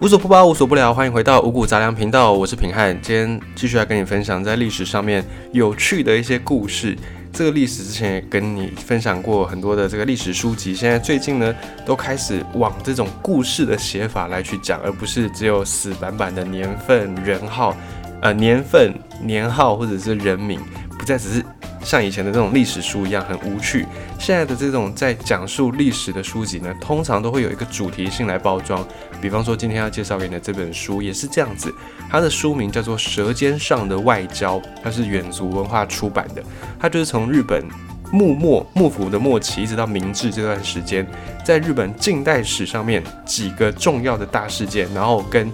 无所不包，无所不聊，欢迎回到五谷杂粮频道，我是平汉，今天继续来跟你分享在历史上面有趣的一些故事。这个历史之前也跟你分享过很多的这个历史书籍，现在最近呢都开始往这种故事的写法来去讲，而不是只有死板板的年份、人号，呃，年份、年号或者是人名，不再只是。像以前的这种历史书一样很无趣，现在的这种在讲述历史的书籍呢，通常都会有一个主题性来包装。比方说今天要介绍给你的这本书也是这样子，它的书名叫做《舌尖上的外交》，它是远足文化出版的。它就是从日本幕末幕府的末期一直到明治这段时间，在日本近代史上面几个重要的大事件，然后跟。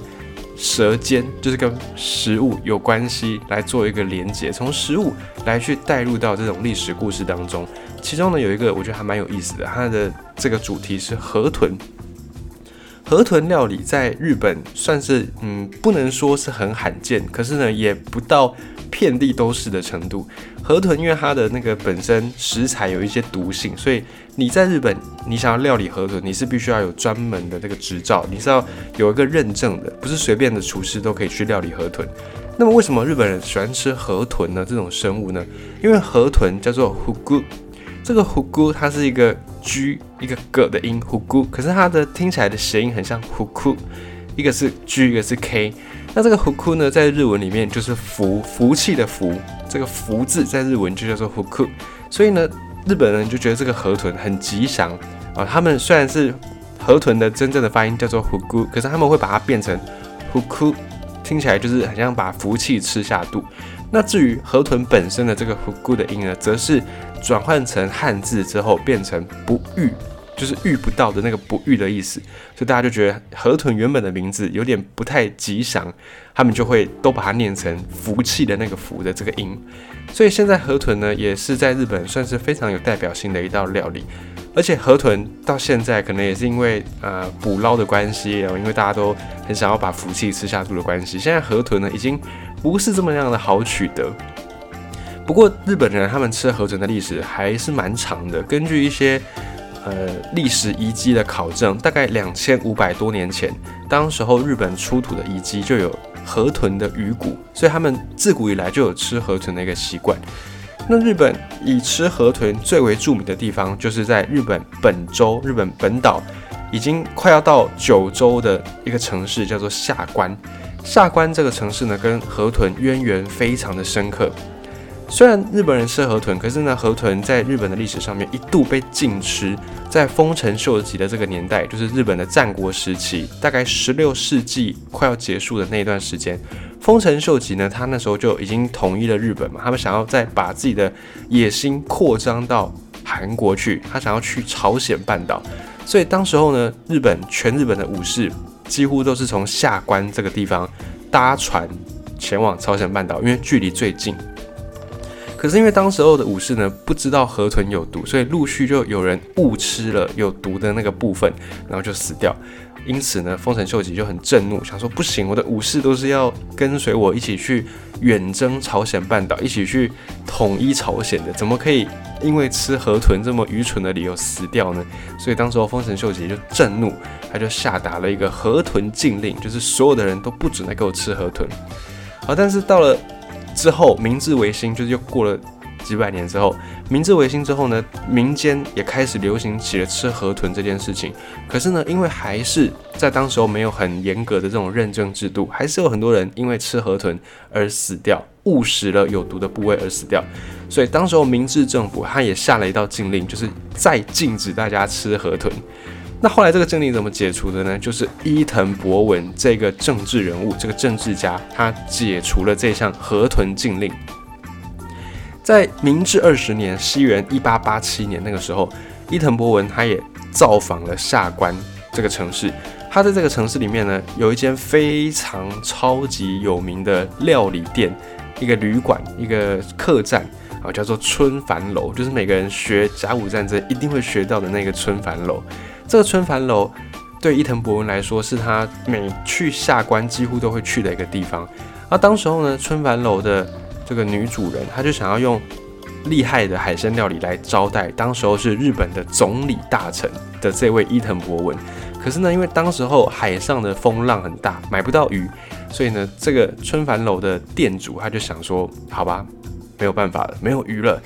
舌尖就是跟食物有关系，来做一个连接，从食物来去带入到这种历史故事当中。其中呢有一个我觉得还蛮有意思的，它的这个主题是河豚。河豚料理在日本算是嗯不能说是很罕见，可是呢也不到。遍地都是的程度，河豚因为它的那个本身食材有一些毒性，所以你在日本，你想要料理河豚，你是必须要有专门的这个执照，你是要有一个认证的，不是随便的厨师都可以去料理河豚。那么为什么日本人喜欢吃河豚呢？这种生物呢？因为河豚叫做虎姑，这个虎姑它是一个 g 一个 g 的音，虎姑，可是它的听起来的谐音很像虎姑，一个是 g，一个是 k。那这个福库呢，在日文里面就是福福气的福，这个福字在日文就叫做福库，所以呢，日本人就觉得这个河豚很吉祥啊。他们虽然是河豚的真正的发音叫做虎姑，可是他们会把它变成福库，听起来就是很像把福气吃下肚。那至于河豚本身的这个虎姑的音呢，则是转换成汉字之后变成不遇。就是遇不到的那个不遇的意思，所以大家就觉得河豚原本的名字有点不太吉祥，他们就会都把它念成福气的那个福的这个音。所以现在河豚呢，也是在日本算是非常有代表性的一道料理。而且河豚到现在可能也是因为呃捕捞的关系，然后因为大家都很想要把福气吃下肚的关系，现在河豚呢已经不是这么样的好取得。不过日本人他们吃河豚的历史还是蛮长的，根据一些。呃，历史遗迹的考证，大概两千五百多年前，当时候日本出土的遗迹就有河豚的鱼骨，所以他们自古以来就有吃河豚的一个习惯。那日本以吃河豚最为著名的地方，就是在日本本州、日本本岛，已经快要到九州的一个城市，叫做下关。下关这个城市呢，跟河豚渊源非常的深刻。虽然日本人吃河豚，可是呢，河豚在日本的历史上面一度被禁吃。在丰臣秀吉的这个年代，就是日本的战国时期，大概十六世纪快要结束的那一段时间，丰臣秀吉呢，他那时候就已经统一了日本嘛，他们想要再把自己的野心扩张到韩国去，他想要去朝鲜半岛，所以当时候呢，日本全日本的武士几乎都是从下关这个地方搭船前往朝鲜半岛，因为距离最近。可是因为当时候的武士呢不知道河豚有毒，所以陆续就有人误吃了有毒的那个部分，然后就死掉。因此呢，丰臣秀吉就很震怒，想说不行，我的武士都是要跟随我一起去远征朝鲜半岛，一起去统一朝鲜的，怎么可以因为吃河豚这么愚蠢的理由死掉呢？所以当时候丰臣秀吉就震怒，他就下达了一个河豚禁令，就是所有的人都不准再给我吃河豚。好，但是到了。之后，明治维新就是又过了几百年之后，明治维新之后呢，民间也开始流行起了吃河豚这件事情。可是呢，因为还是在当时候没有很严格的这种认证制度，还是有很多人因为吃河豚而死掉，误食了有毒的部位而死掉。所以当时候明治政府他也下了一道禁令，就是再禁止大家吃河豚。那后来这个禁令怎么解除的呢？就是伊藤博文这个政治人物，这个政治家，他解除了这项河豚禁令。在明治二十年（西元一八八七年）那个时候，伊藤博文他也造访了下关这个城市。他在这个城市里面呢，有一间非常超级有名的料理店，一个旅馆，一个客栈啊，叫做春帆楼，就是每个人学甲午战争一定会学到的那个春帆楼。这个春帆楼对伊藤博文来说，是他每去下关几乎都会去的一个地方。而当时候呢，春帆楼的这个女主人，她就想要用厉害的海鲜料理来招待当时候是日本的总理大臣的这位伊藤博文。可是呢，因为当时候海上的风浪很大，买不到鱼，所以呢，这个春帆楼的店主他就想说，好吧，没有办法了，没有鱼了，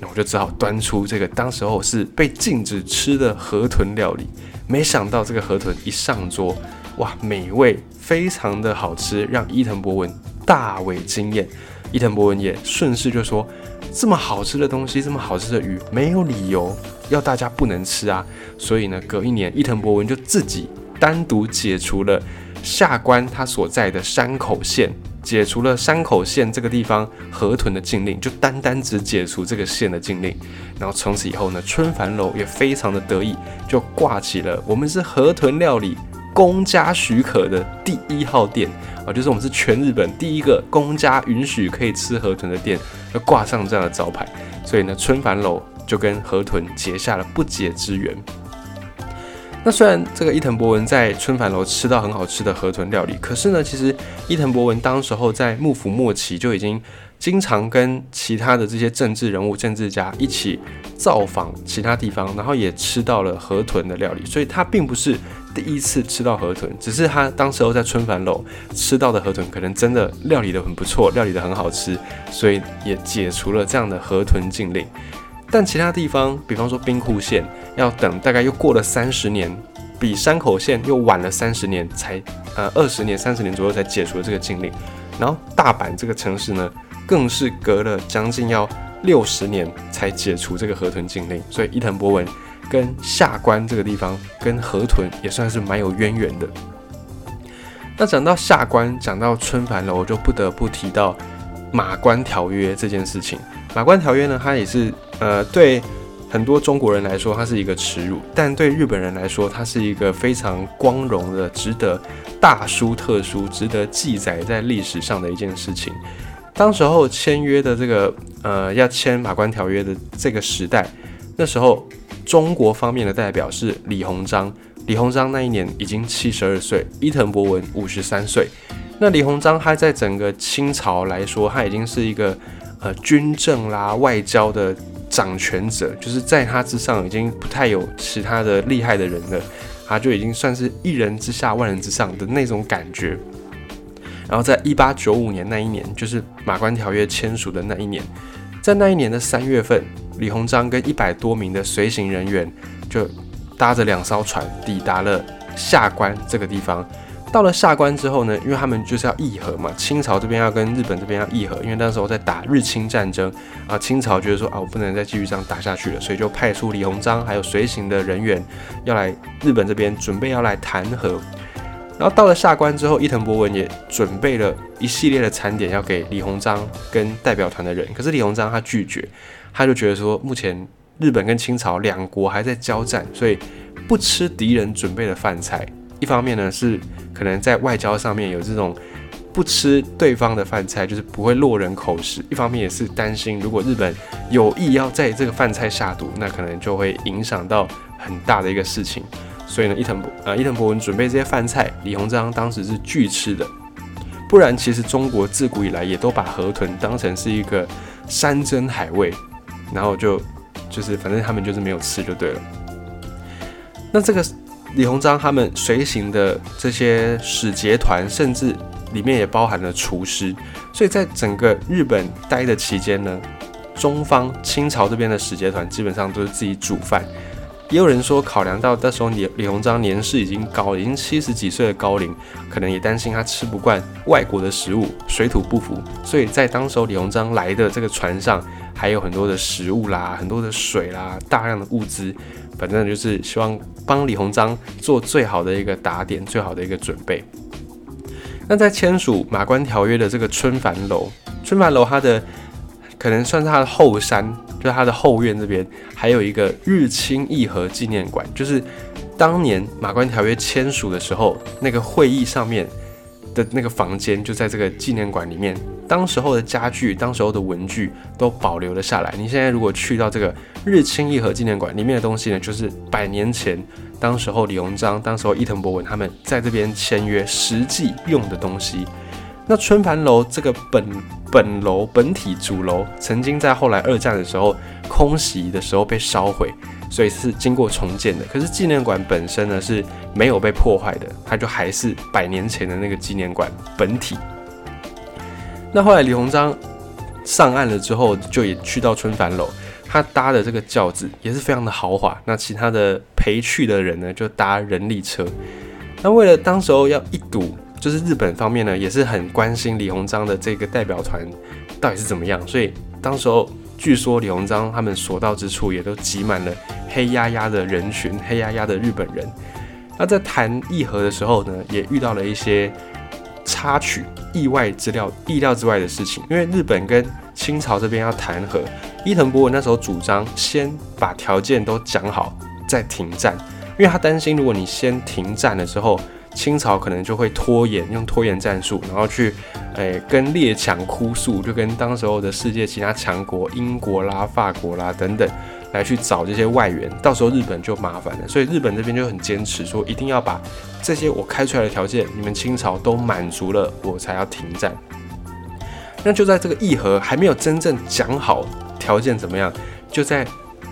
那我就只好端出这个当时候是被禁止吃的河豚料理。没想到这个河豚一上桌，哇，美味非常的好吃，让伊藤博文大为惊艳。伊藤博文也顺势就说。这么好吃的东西，这么好吃的鱼，没有理由要大家不能吃啊！所以呢，隔一年，伊藤博文就自己单独解除了下关他所在的山口县，解除了山口县这个地方河豚的禁令，就单单只解除这个县的禁令。然后从此以后呢，春帆楼也非常的得意，就挂起了我们是河豚料理。公家许可的第一号店啊，就是我们是全日本第一个公家允许可以吃河豚的店，要挂上这样的招牌。所以呢，春帆楼就跟河豚结下了不解之缘。那虽然这个伊藤博文在春帆楼吃到很好吃的河豚料理，可是呢，其实伊藤博文当时候在幕府末期就已经。经常跟其他的这些政治人物、政治家一起造访其他地方，然后也吃到了河豚的料理，所以他并不是第一次吃到河豚，只是他当时候在春帆楼吃到的河豚可能真的料理的很不错，料理的很好吃，所以也解除了这样的河豚禁令。但其他地方，比方说兵库县，要等大概又过了三十年，比山口县又晚了三十年才，呃，二十年、三十年左右才解除了这个禁令。然后大阪这个城市呢？更是隔了将近要六十年才解除这个河豚禁令，所以伊藤博文跟下关这个地方跟河豚也算是蛮有渊源的。那讲到下关，讲到春帆楼，我就不得不提到马关条约这件事情。马关条约呢，它也是呃对很多中国人来说，它是一个耻辱；但对日本人来说，它是一个非常光荣的、值得大书特书、值得记载在历史上的一件事情。当时候签约的这个呃，要签马关条约的这个时代，那时候中国方面的代表是李鸿章。李鸿章那一年已经七十二岁，伊藤博文五十三岁。那李鸿章他在整个清朝来说，他已经是一个呃军政啦、外交的掌权者，就是在他之上已经不太有其他的厉害的人了，他就已经算是一人之下万人之上的那种感觉。然后在一八九五年那一年，就是马关条约签署的那一年，在那一年的三月份，李鸿章跟一百多名的随行人员就搭着两艘船抵达了下关这个地方。到了下关之后呢，因为他们就是要议和嘛，清朝这边要跟日本这边要议和，因为那时候在打日清战争啊，清朝觉得说啊，我不能再继续这样打下去了，所以就派出李鸿章还有随行的人员要来日本这边准备要来谈和。然后到了下关之后，伊藤博文也准备了一系列的餐点要给李鸿章跟代表团的人。可是李鸿章他拒绝，他就觉得说，目前日本跟清朝两国还在交战，所以不吃敌人准备的饭菜。一方面呢是可能在外交上面有这种不吃对方的饭菜，就是不会落人口实；一方面也是担心，如果日本有意要在这个饭菜下毒，那可能就会影响到很大的一个事情。所以呢，伊藤博呃伊藤博文准备这些饭菜，李鸿章当时是拒吃的。不然，其实中国自古以来也都把河豚当成是一个山珍海味，然后就就是反正他们就是没有吃就对了。那这个李鸿章他们随行的这些使节团，甚至里面也包含了厨师，所以在整个日本待的期间呢，中方清朝这边的使节团基本上都是自己煮饭。也有人说，考量到那时候李李鸿章年事已经高，已经七十几岁的高龄，可能也担心他吃不惯外国的食物，水土不服，所以在当时候李鸿章来的这个船上，还有很多的食物啦，很多的水啦，大量的物资，反正就是希望帮李鸿章做最好的一个打点，最好的一个准备。那在签署马关条约的这个春帆楼，春帆楼它的可能算是它的后山。就它的后院这边还有一个日清议和纪念馆，就是当年马关条约签署的时候，那个会议上面的那个房间就在这个纪念馆里面。当时候的家具、当时候的文具都保留了下来。你现在如果去到这个日清议和纪念馆里面的东西呢，就是百年前当时候李鸿章、当时候伊藤博文他们在这边签约实际用的东西。那春盘楼这个本本楼本体主楼，曾经在后来二战的时候空袭的时候被烧毁，所以是经过重建的。可是纪念馆本身呢是没有被破坏的，它就还是百年前的那个纪念馆本体。那后来李鸿章上岸了之后，就也去到春帆楼，他搭的这个轿子也是非常的豪华。那其他的陪去的人呢，就搭人力车。那为了当时候要一睹，就是日本方面呢也是很关心李鸿章的这个代表团到底是怎么样，所以当时候据说李鸿章他们所到之处也都挤满了黑压压的人群，黑压压的日本人。那在谈议和的时候呢，也遇到了一些。插曲、意外资料、意料之外的事情，因为日本跟清朝这边要谈和，伊藤博文那时候主张先把条件都讲好再停战，因为他担心如果你先停战了之后，清朝可能就会拖延，用拖延战术，然后去诶跟列强哭诉，就跟当时候的世界其他强国英国啦、法国啦等等。来去找这些外援，到时候日本就麻烦了。所以日本这边就很坚持说，一定要把这些我开出来的条件，你们清朝都满足了，我才要停战。那就在这个议和还没有真正讲好条件怎么样，就在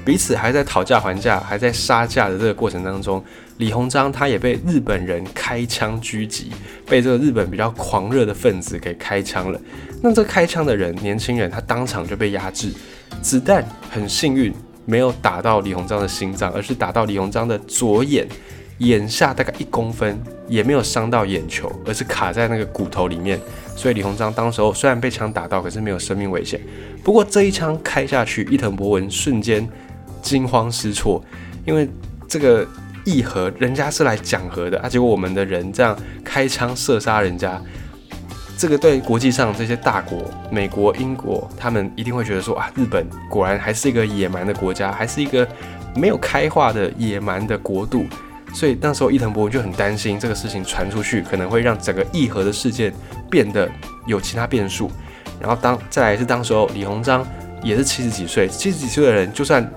彼此还在讨价还价、还在杀价的这个过程当中，李鸿章他也被日本人开枪狙击，被这个日本比较狂热的分子给开枪了。那这开枪的人，年轻人，他当场就被压制，子弹很幸运。没有打到李鸿章的心脏，而是打到李鸿章的左眼，眼下大概一公分，也没有伤到眼球，而是卡在那个骨头里面。所以李鸿章当时候虽然被枪打到，可是没有生命危险。不过这一枪开下去，伊藤博文瞬间惊慌失措，因为这个议和人家是来讲和的啊，结果我们的人这样开枪射杀人家。这个对国际上这些大国，美国、英国，他们一定会觉得说啊，日本果然还是一个野蛮的国家，还是一个没有开化的野蛮的国度。所以那时候伊藤博文就很担心这个事情传出去，可能会让整个议和的事件变得有其他变数。然后当再来是当时候李鸿章也是七十几岁，七十几岁的人就算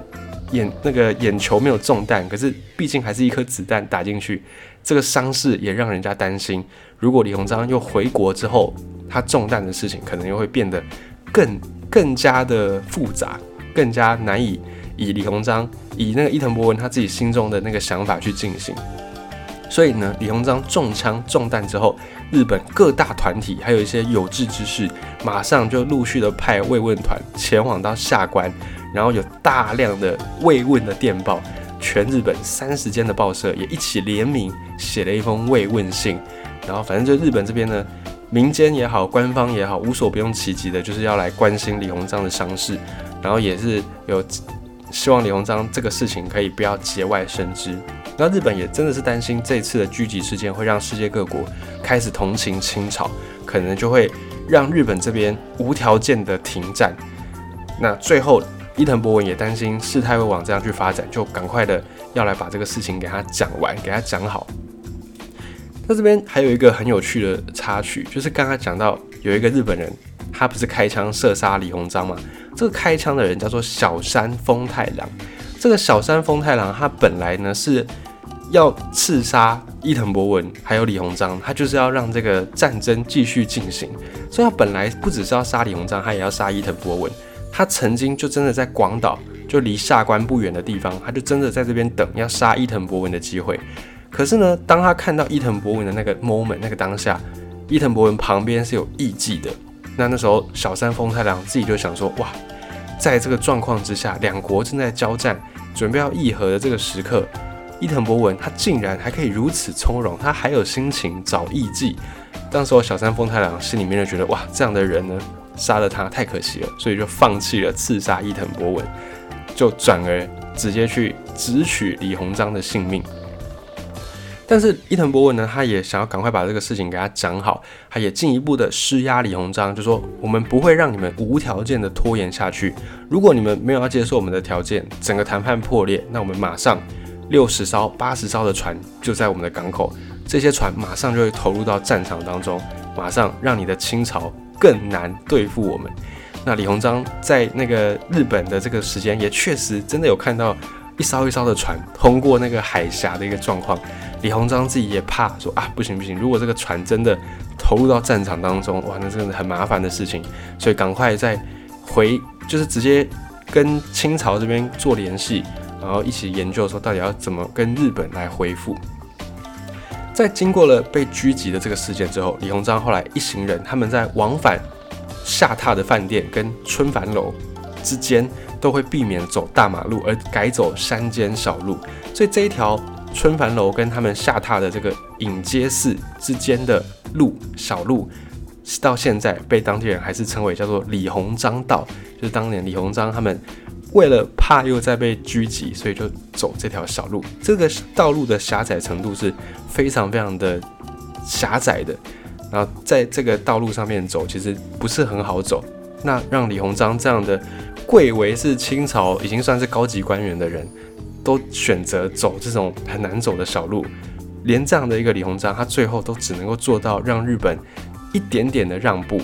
眼那个眼球没有中弹，可是毕竟还是一颗子弹打进去，这个伤势也让人家担心。如果李鸿章又回国之后，他中弹的事情可能又会变得更更加的复杂，更加难以以李鸿章以那个伊藤博文他自己心中的那个想法去进行。所以呢，李鸿章中枪中弹之后，日本各大团体还有一些有志之士，马上就陆续的派慰问团前往到下关，然后有大量的慰问的电报，全日本三十间的报社也一起联名写了一封慰问信。然后反正就日本这边呢，民间也好，官方也好，无所不用其极的，就是要来关心李鸿章的伤势，然后也是有希望李鸿章这个事情可以不要节外生枝。那日本也真的是担心这次的狙击事件会让世界各国开始同情清朝，可能就会让日本这边无条件的停战。那最后伊藤博文也担心事态会往这样去发展，就赶快的要来把这个事情给他讲完，给他讲好。那这边还有一个很有趣的插曲，就是刚刚讲到有一个日本人，他不是开枪射杀李鸿章吗？这个开枪的人叫做小山丰太郎。这个小山丰太郎他本来呢是要刺杀伊藤博文还有李鸿章，他就是要让这个战争继续进行。所以他本来不只是要杀李鸿章，他也要杀伊藤博文。他曾经就真的在广岛，就离下关不远的地方，他就真的在这边等要杀伊藤博文的机会。可是呢，当他看到伊藤博文的那个 moment，那个当下，伊藤博文旁边是有艺妓的。那那时候，小山丰太郎自己就想说：哇，在这个状况之下，两国正在交战，准备要议和的这个时刻，伊藤博文他竟然还可以如此从容，他还有心情找艺妓。当时候，小山丰太郎心里面就觉得：哇，这样的人呢，杀了他太可惜了，所以就放弃了刺杀伊藤博文，就转而直接去直取李鸿章的性命。但是伊藤博文呢，他也想要赶快把这个事情给他讲好，他也进一步的施压李鸿章，就说我们不会让你们无条件的拖延下去。如果你们没有要接受我们的条件，整个谈判破裂，那我们马上六十艘、八十艘的船就在我们的港口，这些船马上就会投入到战场当中，马上让你的清朝更难对付我们。那李鸿章在那个日本的这个时间，也确实真的有看到一艘一艘的船通过那个海峡的一个状况。李鸿章自己也怕说啊，不行不行，如果这个船真的投入到战场当中，哇，那真的很麻烦的事情，所以赶快再回，就是直接跟清朝这边做联系，然后一起研究说到底要怎么跟日本来恢复。在经过了被狙击的这个事件之后，李鸿章后来一行人他们在往返下榻的饭店跟春帆楼之间，都会避免走大马路，而改走山间小路。所以这一条春帆楼跟他们下榻的这个隐街寺之间的路小路，到现在被当地人还是称为叫做李鸿章道，就是当年李鸿章他们。为了怕又再被狙击，所以就走这条小路。这个道路的狭窄程度是非常非常的狭窄的，然后在这个道路上面走，其实不是很好走。那让李鸿章这样的贵为是清朝已经算是高级官员的人，都选择走这种很难走的小路，连这样的一个李鸿章，他最后都只能够做到让日本一点点的让步，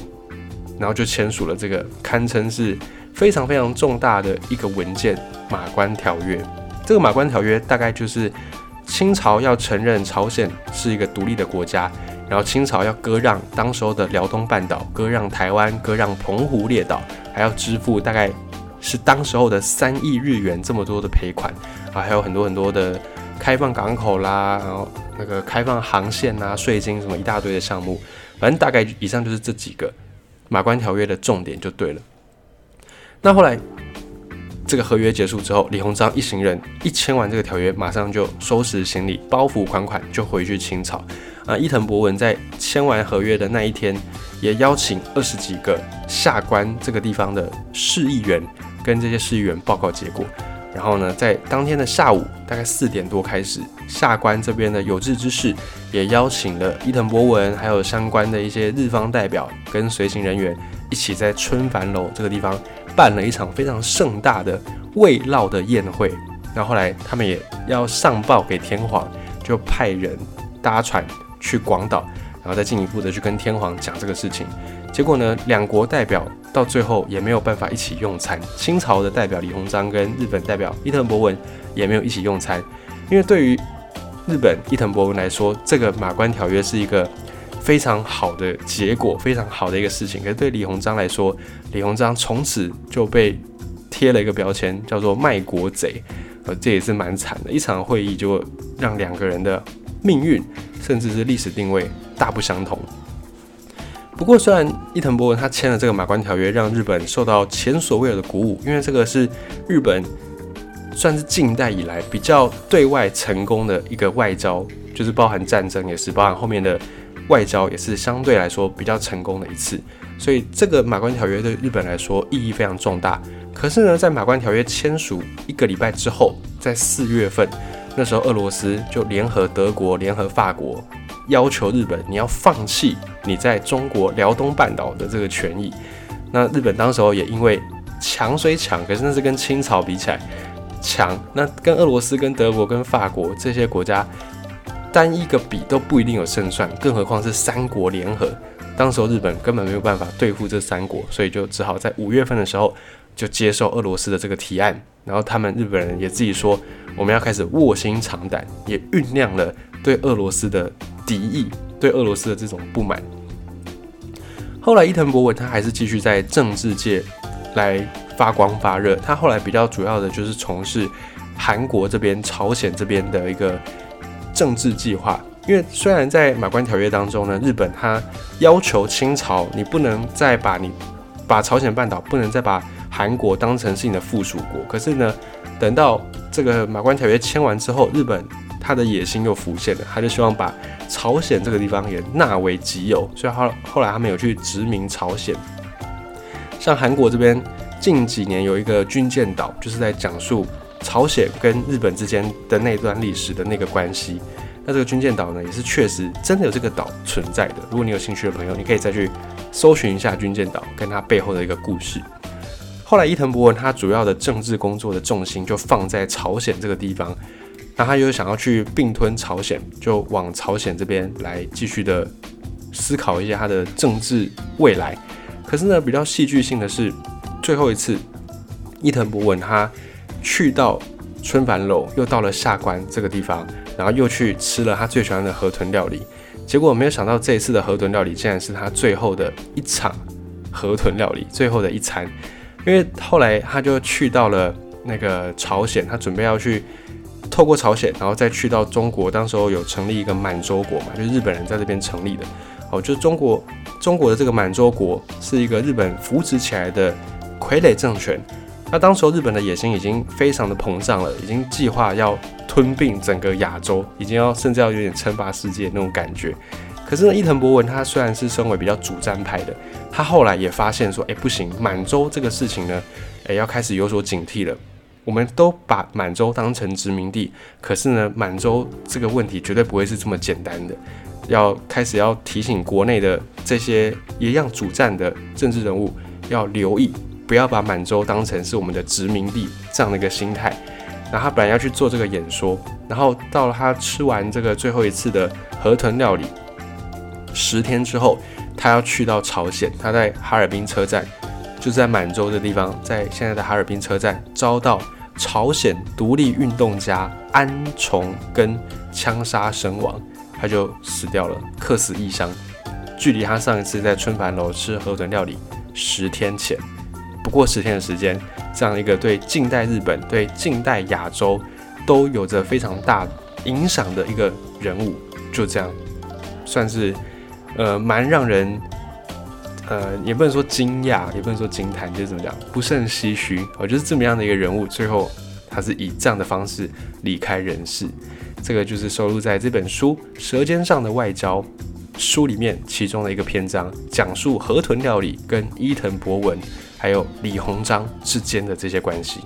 然后就签署了这个堪称是。非常非常重大的一个文件《马关条约》。这个《马关条约》大概就是清朝要承认朝鲜是一个独立的国家，然后清朝要割让当时候的辽东半岛、割让台湾、割让澎湖列岛，还要支付大概是当时候的三亿日元这么多的赔款啊，还有很多很多的开放港口啦，然后那个开放航线啊、税金什么一大堆的项目，反正大概以上就是这几个《马关条约》的重点就对了。那后来，这个合约结束之后，李鸿章一行人一签完这个条约，马上就收拾行李，包袱款款就回去清朝。啊，伊藤博文在签完合约的那一天，也邀请二十几个下关这个地方的市议员，跟这些市议员报告结果。然后呢，在当天的下午，大概四点多开始，下关这边的有志之士也邀请了伊藤博文，还有相关的一些日方代表跟随行人员，一起在春帆楼这个地方。办了一场非常盛大的慰劳的宴会，然后后来他们也要上报给天皇，就派人搭船去广岛，然后再进一步的去跟天皇讲这个事情。结果呢，两国代表到最后也没有办法一起用餐。清朝的代表李鸿章跟日本代表伊藤博文也没有一起用餐，因为对于日本伊藤博文来说，这个马关条约是一个。非常好的结果，非常好的一个事情。可是对李鸿章来说，李鸿章从此就被贴了一个标签，叫做卖国贼。呃，这也是蛮惨的。一场会议就让两个人的命运，甚至是历史定位大不相同。不过，虽然伊藤博文他签了这个马关条约，让日本受到前所未有的鼓舞，因为这个是日本算是近代以来比较对外成功的一个外交，就是包含战争，也是包含后面的。外交也是相对来说比较成功的一次，所以这个马关条约对日本来说意义非常重大。可是呢，在马关条约签署一个礼拜之后，在四月份，那时候俄罗斯就联合德国、联合法国，要求日本你要放弃你在中国辽东半岛的这个权益。那日本当时候也因为强虽强，可是那是跟清朝比起来强，那跟俄罗斯、跟德国、跟法国这些国家。单一个比都不一定有胜算，更何况是三国联合。当时候日本根本没有办法对付这三国，所以就只好在五月份的时候就接受俄罗斯的这个提案。然后他们日本人也自己说，我们要开始卧薪尝胆，也酝酿了对俄罗斯的敌意，对俄罗斯的这种不满。后来伊藤博文他还是继续在政治界来发光发热。他后来比较主要的就是从事韩国这边、朝鲜这边的一个。政治计划，因为虽然在马关条约当中呢，日本它要求清朝，你不能再把你把朝鲜半岛不能再把韩国当成是你的附属国。可是呢，等到这个马关条约签完之后，日本他的野心又浮现了，他就希望把朝鲜这个地方也纳为己有。所以后后来他们有去殖民朝鲜。像韩国这边近几年有一个军舰岛，就是在讲述。朝鲜跟日本之间的那段历史的那个关系，那这个军舰岛呢，也是确实真的有这个岛存在的。如果你有兴趣的朋友，你可以再去搜寻一下军舰岛跟它背后的一个故事。后来伊藤博文他主要的政治工作的重心就放在朝鲜这个地方，那他又想要去并吞朝鲜，就往朝鲜这边来继续的思考一下他的政治未来。可是呢，比较戏剧性的是，最后一次伊藤博文他。去到春帆楼，又到了下关这个地方，然后又去吃了他最喜欢的河豚料理。结果没有想到，这一次的河豚料理竟然是他最后的一场河豚料理，最后的一餐。因为后来他就去到了那个朝鲜，他准备要去透过朝鲜，然后再去到中国。当时候有成立一个满洲国嘛，就是日本人在这边成立的。哦，就是中国中国的这个满洲国是一个日本扶持起来的傀儡政权。那当时候日本的野心已经非常的膨胀了，已经计划要吞并整个亚洲，已经要甚至要有点称霸世界那种感觉。可是呢，伊藤博文他虽然是身为比较主战派的，他后来也发现说，哎，不行，满洲这个事情呢，哎，要开始有所警惕了。我们都把满洲当成殖民地，可是呢，满洲这个问题绝对不会是这么简单的。要开始要提醒国内的这些一样主战的政治人物要留意，不要把满洲当成是我们的殖民地这样的一个心态。然后他本来要去做这个演说，然后到了他吃完这个最后一次的河豚料理。十天之后，他要去到朝鲜。他在哈尔滨车站，就在满洲的地方，在现在的哈尔滨车站遭到朝鲜独立运动家安重根枪杀身亡，他就死掉了，客死异乡。距离他上一次在春帆楼吃河豚料理十天前，不过十天的时间，这样一个对近代日本、对近代亚洲都有着非常大影响的一个人物，就这样算是。呃，蛮让人，呃，也不能说惊讶，也不能说惊叹，就是怎么讲，不甚唏嘘。我就是这么样的一个人物，最后他是以这样的方式离开人世。这个就是收录在这本书《舌尖上的外交》书里面其中的一个篇章，讲述河豚料理跟伊藤博文还有李鸿章之间的这些关系。